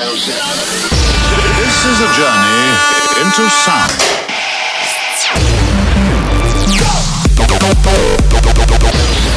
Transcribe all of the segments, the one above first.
This is a journey into sound. Walk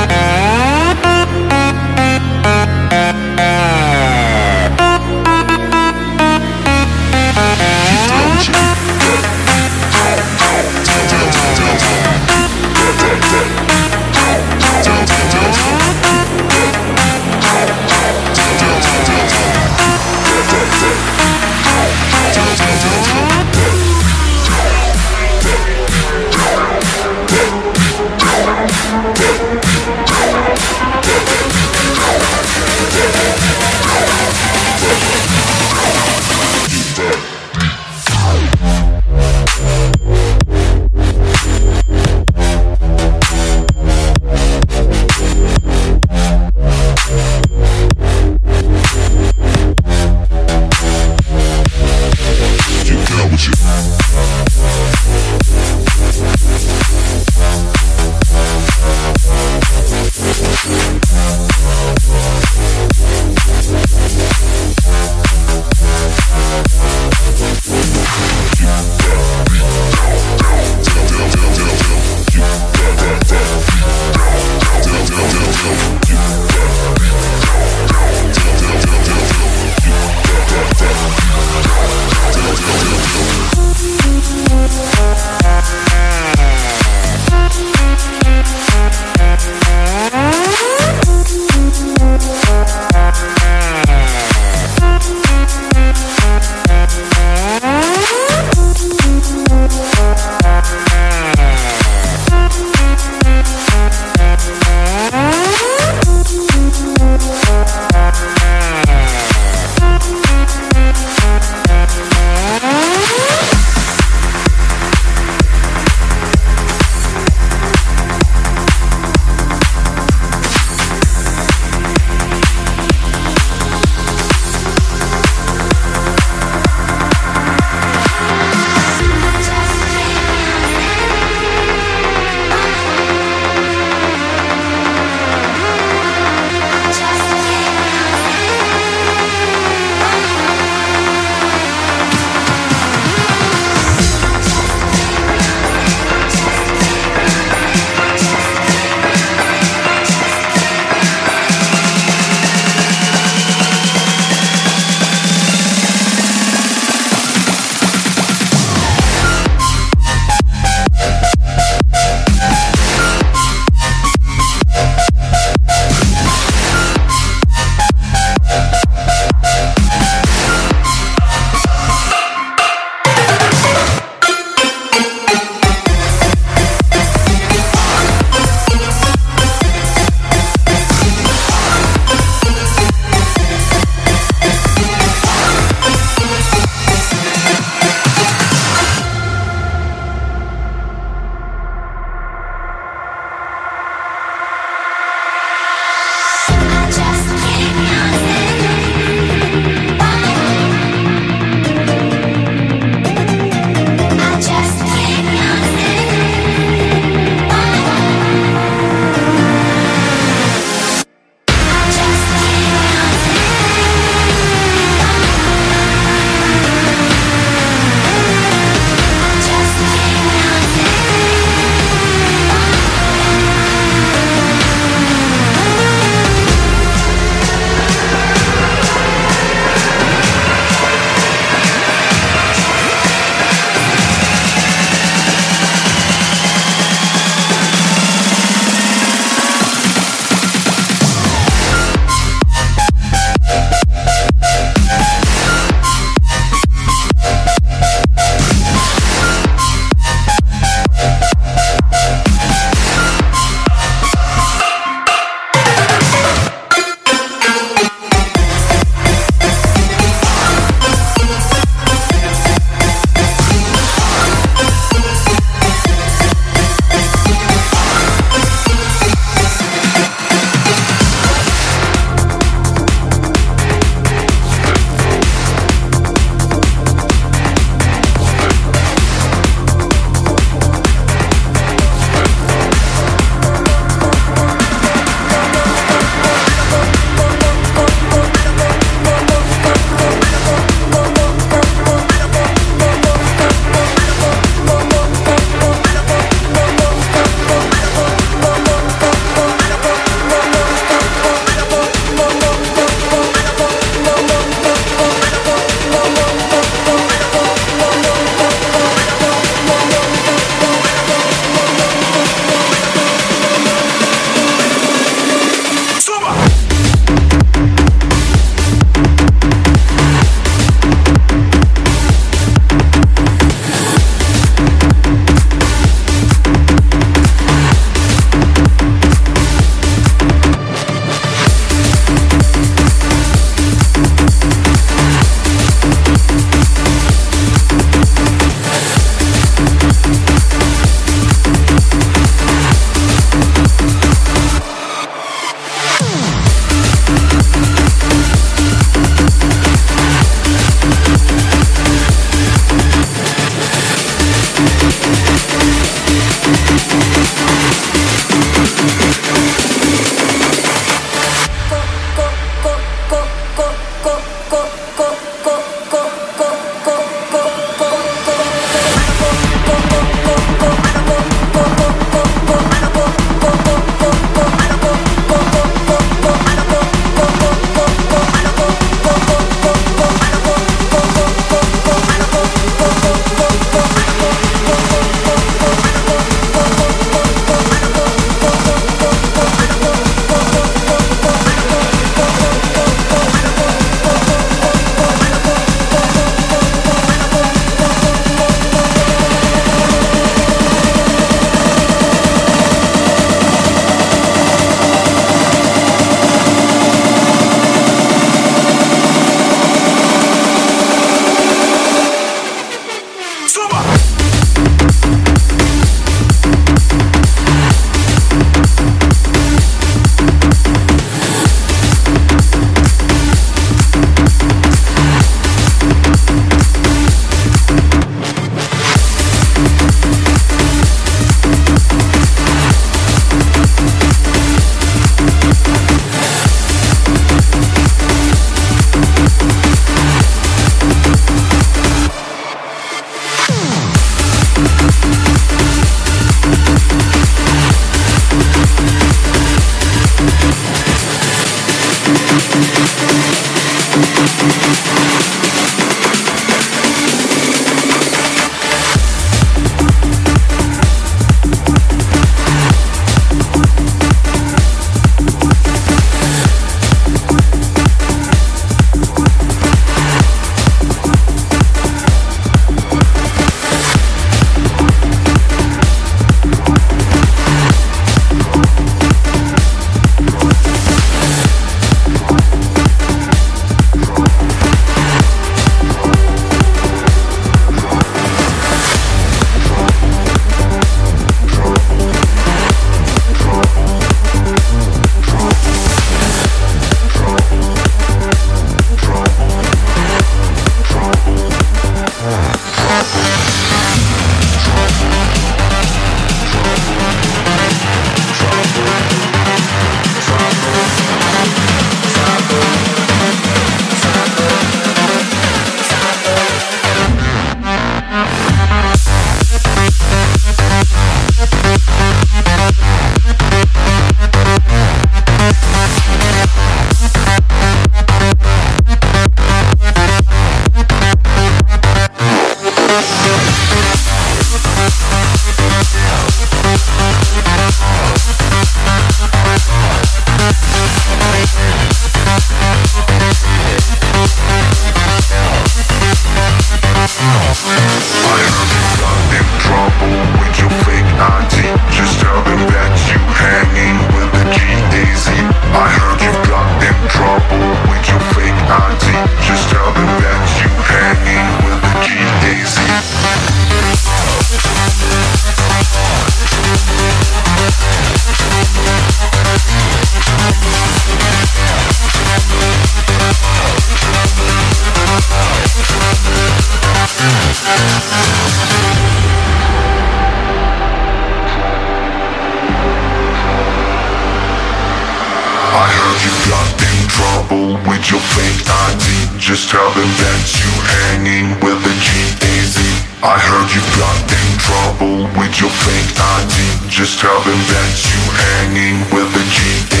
your fake ID Just tell them that you hanging with the GAZ I heard you got in trouble with your fake ID Just tell them that you hanging with the GAZ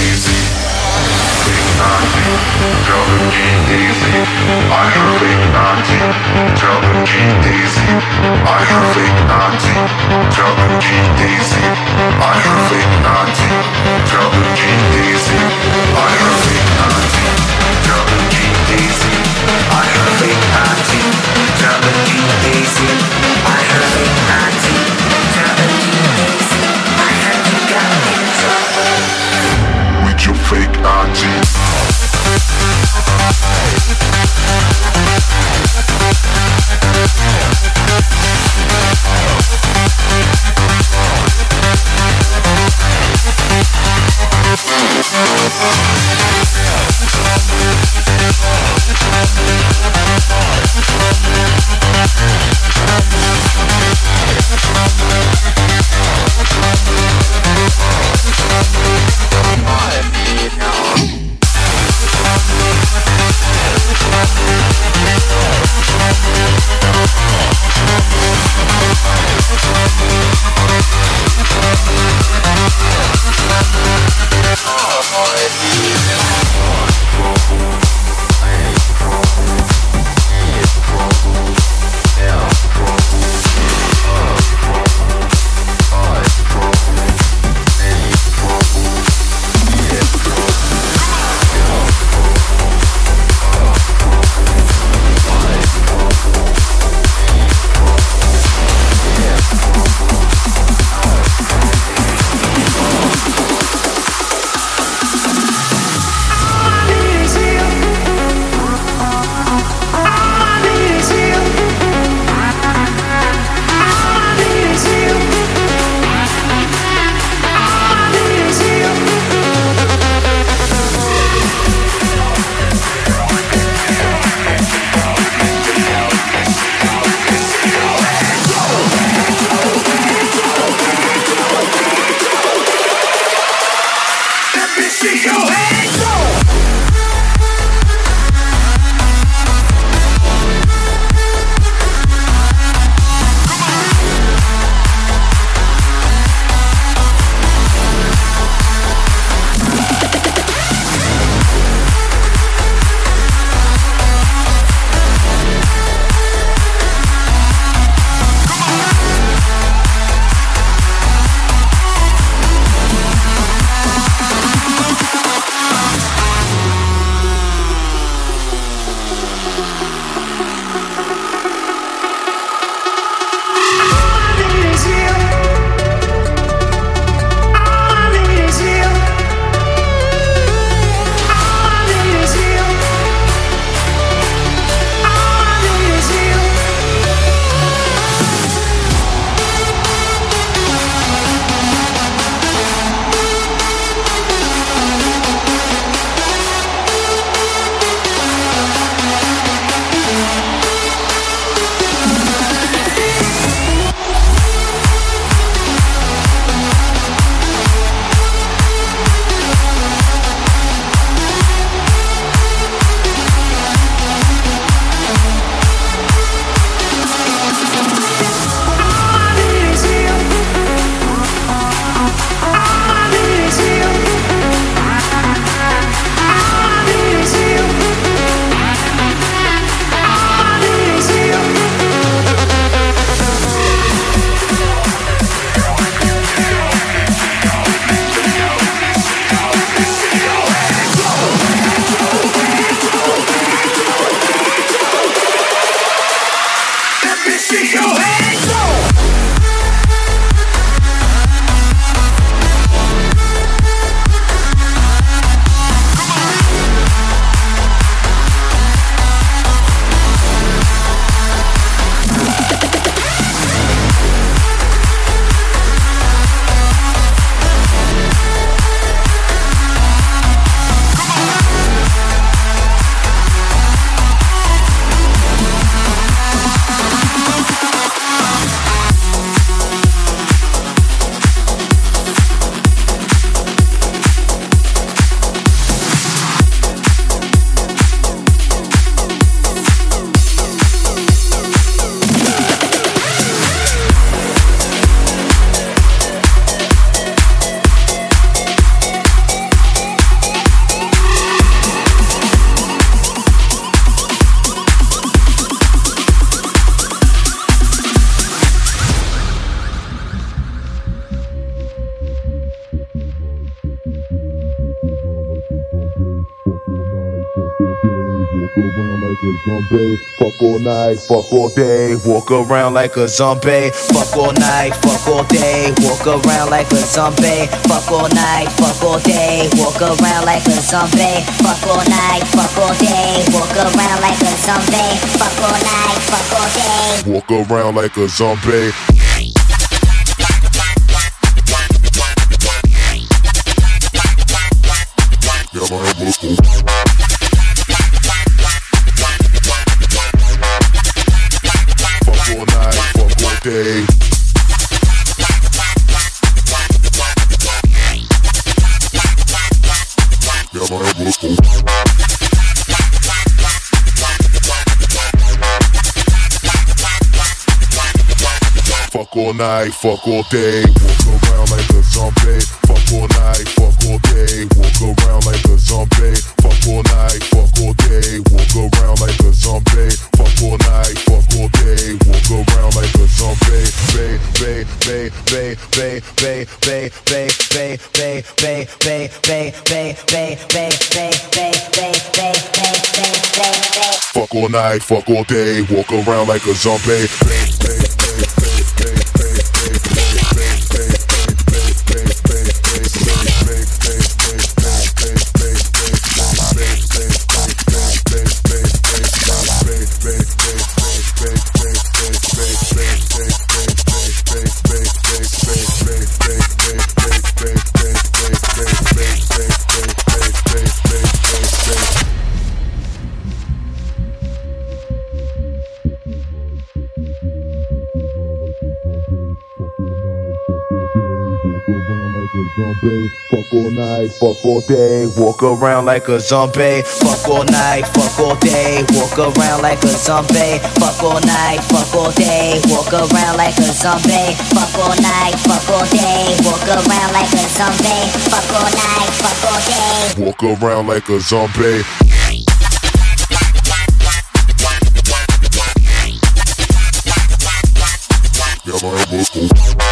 Nazi, tell them Gene Daisy. I have a fake Nazi, tell them Gene Daisy. I have a fake Nazi, tell them Gene Daisy. I have a fake Nazi, tell them Gene Daisy. I have a fake Nazi, tell them Gene Daisy. I have a fake Nazi, tell them Gene Daisy. I have a fake Nazi. fake ID. Zombie. Fuck all night, fuck all day. Walk around like a zombie. Fuck all night, fuck all day. Walk around like a zombie. Fuck all night, fuck all day. Walk around like a zombie. Fuck all night, fuck all day. Walk around like a zombie. Fuck all night, fuck all day. Walk around like a zombie. All night, fuck all day. Walk around like a zombie. Fuck all night, fuck all day. Walk around like a zombie. Fuck all night, fuck all day. Walk around like a zombie. Fuck all night, fuck all day. Walk around like a zombie. Fuck all night, fuck all day. Walk around like a zombie. Fuck all night, fuck all day, walk around like a zombie. Fuck all night, fuck all day, walk around like a zombie. Fuck all night, fuck all day, walk around like a zombie. Fuck all night, fuck all day, walk around like a zombie. Fuck all night, fuck all day, walk around like a zombie. Yeah, my was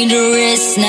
Cause